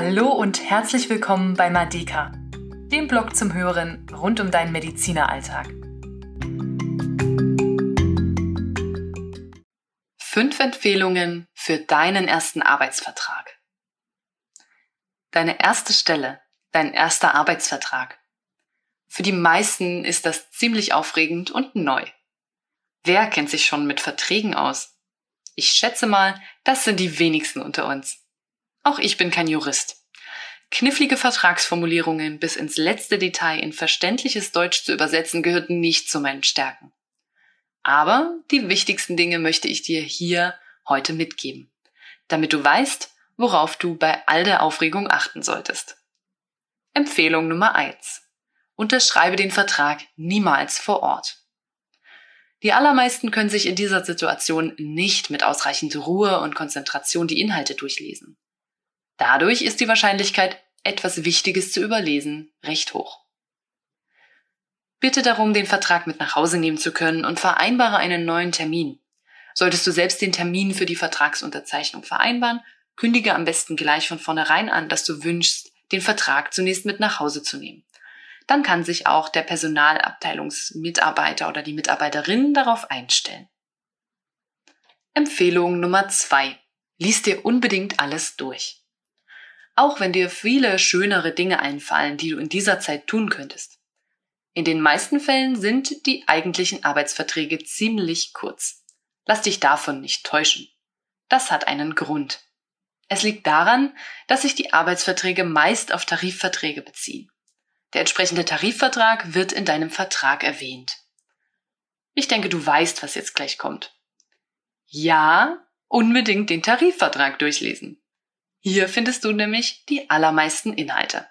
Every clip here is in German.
Hallo und herzlich willkommen bei Madeka, dem Blog zum Hören rund um deinen Medizineralltag. Fünf Empfehlungen für deinen ersten Arbeitsvertrag. Deine erste Stelle, dein erster Arbeitsvertrag. Für die meisten ist das ziemlich aufregend und neu. Wer kennt sich schon mit Verträgen aus? Ich schätze mal, das sind die wenigsten unter uns. Auch ich bin kein Jurist. Knifflige Vertragsformulierungen bis ins letzte Detail in verständliches Deutsch zu übersetzen gehörten nicht zu meinen Stärken. Aber die wichtigsten Dinge möchte ich dir hier heute mitgeben, damit du weißt, worauf du bei all der Aufregung achten solltest. Empfehlung Nummer eins: Unterschreibe den Vertrag niemals vor Ort. Die allermeisten können sich in dieser Situation nicht mit ausreichend Ruhe und Konzentration die Inhalte durchlesen. Dadurch ist die Wahrscheinlichkeit, etwas Wichtiges zu überlesen, recht hoch. Bitte darum, den Vertrag mit nach Hause nehmen zu können und vereinbare einen neuen Termin. Solltest du selbst den Termin für die Vertragsunterzeichnung vereinbaren, kündige am besten gleich von vornherein an, dass du wünschst, den Vertrag zunächst mit nach Hause zu nehmen dann kann sich auch der Personalabteilungsmitarbeiter oder die Mitarbeiterin darauf einstellen. Empfehlung Nummer zwei: Lies dir unbedingt alles durch. Auch wenn dir viele schönere Dinge einfallen, die du in dieser Zeit tun könntest. In den meisten Fällen sind die eigentlichen Arbeitsverträge ziemlich kurz. Lass dich davon nicht täuschen. Das hat einen Grund. Es liegt daran, dass sich die Arbeitsverträge meist auf Tarifverträge beziehen. Der entsprechende Tarifvertrag wird in deinem Vertrag erwähnt. Ich denke, du weißt, was jetzt gleich kommt. Ja, unbedingt den Tarifvertrag durchlesen. Hier findest du nämlich die allermeisten Inhalte.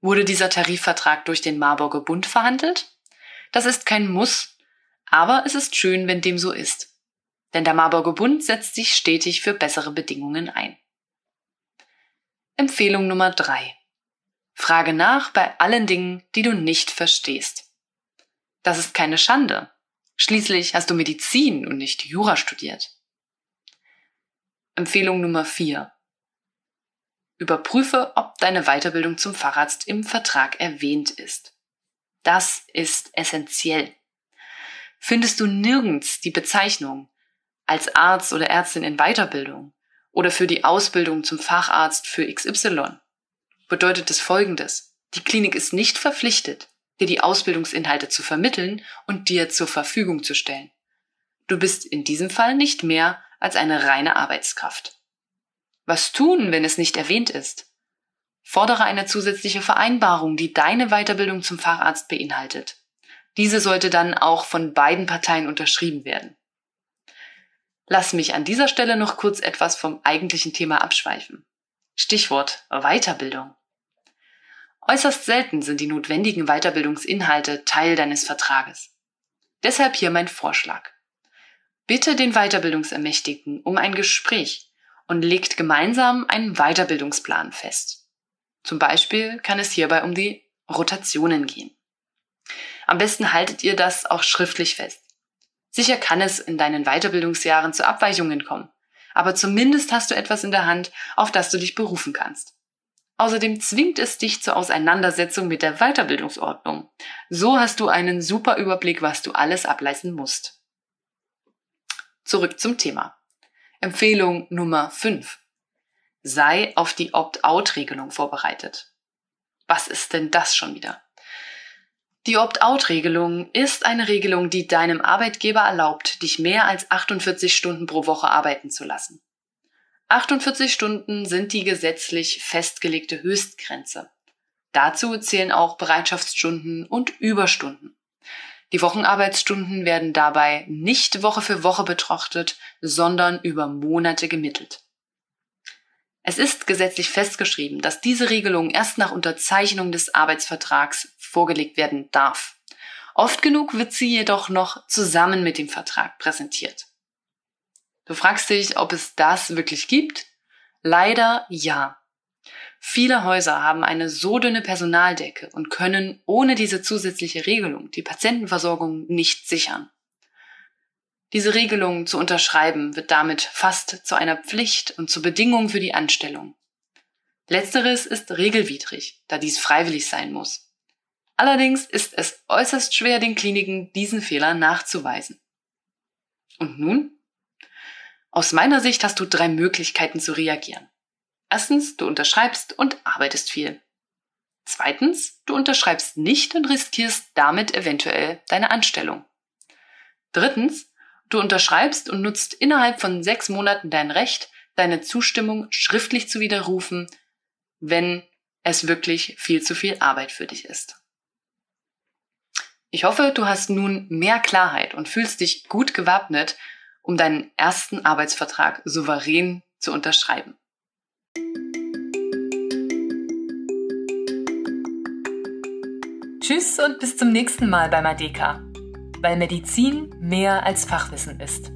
Wurde dieser Tarifvertrag durch den Marburger Bund verhandelt? Das ist kein Muss, aber es ist schön, wenn dem so ist. Denn der Marburger Bund setzt sich stetig für bessere Bedingungen ein. Empfehlung Nummer drei: Frage nach bei allen Dingen, die du nicht verstehst. Das ist keine Schande. Schließlich hast du Medizin und nicht Jura studiert. Empfehlung Nummer 4. Überprüfe, ob deine Weiterbildung zum Facharzt im Vertrag erwähnt ist. Das ist essentiell. Findest du nirgends die Bezeichnung als Arzt oder Ärztin in Weiterbildung oder für die Ausbildung zum Facharzt für XY, bedeutet es Folgendes. Die Klinik ist nicht verpflichtet, dir die Ausbildungsinhalte zu vermitteln und dir zur Verfügung zu stellen. Du bist in diesem Fall nicht mehr als eine reine Arbeitskraft. Was tun, wenn es nicht erwähnt ist? Fordere eine zusätzliche Vereinbarung, die deine Weiterbildung zum Facharzt beinhaltet. Diese sollte dann auch von beiden Parteien unterschrieben werden. Lass mich an dieser Stelle noch kurz etwas vom eigentlichen Thema abschweifen. Stichwort Weiterbildung. Äußerst selten sind die notwendigen Weiterbildungsinhalte Teil deines Vertrages. Deshalb hier mein Vorschlag. Bitte den Weiterbildungsermächtigten um ein Gespräch und legt gemeinsam einen Weiterbildungsplan fest. Zum Beispiel kann es hierbei um die Rotationen gehen. Am besten haltet ihr das auch schriftlich fest. Sicher kann es in deinen Weiterbildungsjahren zu Abweichungen kommen, aber zumindest hast du etwas in der Hand, auf das du dich berufen kannst. Außerdem zwingt es dich zur Auseinandersetzung mit der Weiterbildungsordnung. So hast du einen super Überblick, was du alles ableisten musst. Zurück zum Thema. Empfehlung Nummer 5. Sei auf die Opt-out-Regelung vorbereitet. Was ist denn das schon wieder? Die Opt-out-Regelung ist eine Regelung, die deinem Arbeitgeber erlaubt, dich mehr als 48 Stunden pro Woche arbeiten zu lassen. 48 Stunden sind die gesetzlich festgelegte Höchstgrenze. Dazu zählen auch Bereitschaftsstunden und Überstunden. Die Wochenarbeitsstunden werden dabei nicht Woche für Woche betrachtet, sondern über Monate gemittelt. Es ist gesetzlich festgeschrieben, dass diese Regelung erst nach Unterzeichnung des Arbeitsvertrags vorgelegt werden darf. Oft genug wird sie jedoch noch zusammen mit dem Vertrag präsentiert. Du fragst dich, ob es das wirklich gibt? Leider ja. Viele Häuser haben eine so dünne Personaldecke und können ohne diese zusätzliche Regelung die Patientenversorgung nicht sichern. Diese Regelung zu unterschreiben wird damit fast zu einer Pflicht und zur Bedingung für die Anstellung. Letzteres ist regelwidrig, da dies freiwillig sein muss. Allerdings ist es äußerst schwer, den Kliniken diesen Fehler nachzuweisen. Und nun? Aus meiner Sicht hast du drei Möglichkeiten zu reagieren. Erstens, du unterschreibst und arbeitest viel. Zweitens, du unterschreibst nicht und riskierst damit eventuell deine Anstellung. Drittens, du unterschreibst und nutzt innerhalb von sechs Monaten dein Recht, deine Zustimmung schriftlich zu widerrufen, wenn es wirklich viel zu viel Arbeit für dich ist. Ich hoffe, du hast nun mehr Klarheit und fühlst dich gut gewappnet, um deinen ersten Arbeitsvertrag souverän zu unterschreiben. Tschüss und bis zum nächsten Mal bei Madeka, weil Medizin mehr als Fachwissen ist.